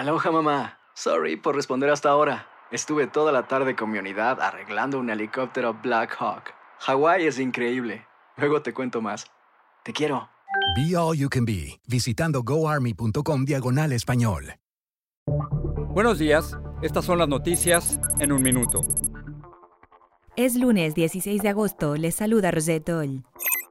Aloha mamá. Sorry por responder hasta ahora. Estuve toda la tarde con mi unidad arreglando un helicóptero Black Hawk. Hawái es increíble. Luego te cuento más. Te quiero. Be All You Can Be, visitando goarmy.com diagonal español. Buenos días, estas son las noticias en un minuto. Es lunes 16 de agosto, les saluda Rosette Oll.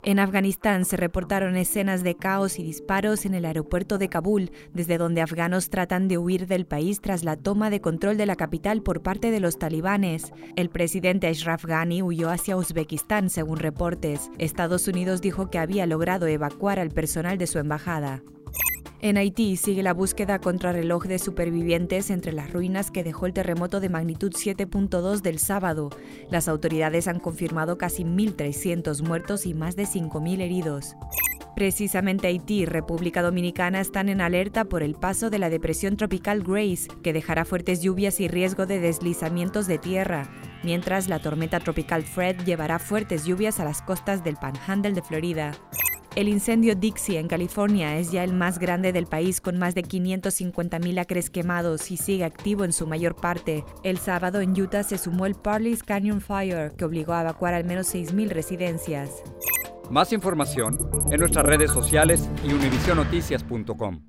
En Afganistán se reportaron escenas de caos y disparos en el aeropuerto de Kabul, desde donde afganos tratan de huir del país tras la toma de control de la capital por parte de los talibanes. El presidente Ashraf Ghani huyó hacia Uzbekistán, según reportes. Estados Unidos dijo que había logrado evacuar al personal de su embajada. En Haití sigue la búsqueda contrarreloj de supervivientes entre las ruinas que dejó el terremoto de magnitud 7.2 del sábado. Las autoridades han confirmado casi 1.300 muertos y más de 5.000 heridos. Precisamente Haití y República Dominicana están en alerta por el paso de la depresión tropical Grace, que dejará fuertes lluvias y riesgo de deslizamientos de tierra, mientras la tormenta tropical Fred llevará fuertes lluvias a las costas del Panhandle de Florida. El incendio Dixie en California es ya el más grande del país con más de 550.000 acres quemados y sigue activo en su mayor parte. El sábado en Utah se sumó el Parley's Canyon Fire que obligó a evacuar al menos 6.000 residencias. Más información en nuestras redes sociales y univisionoticias.com.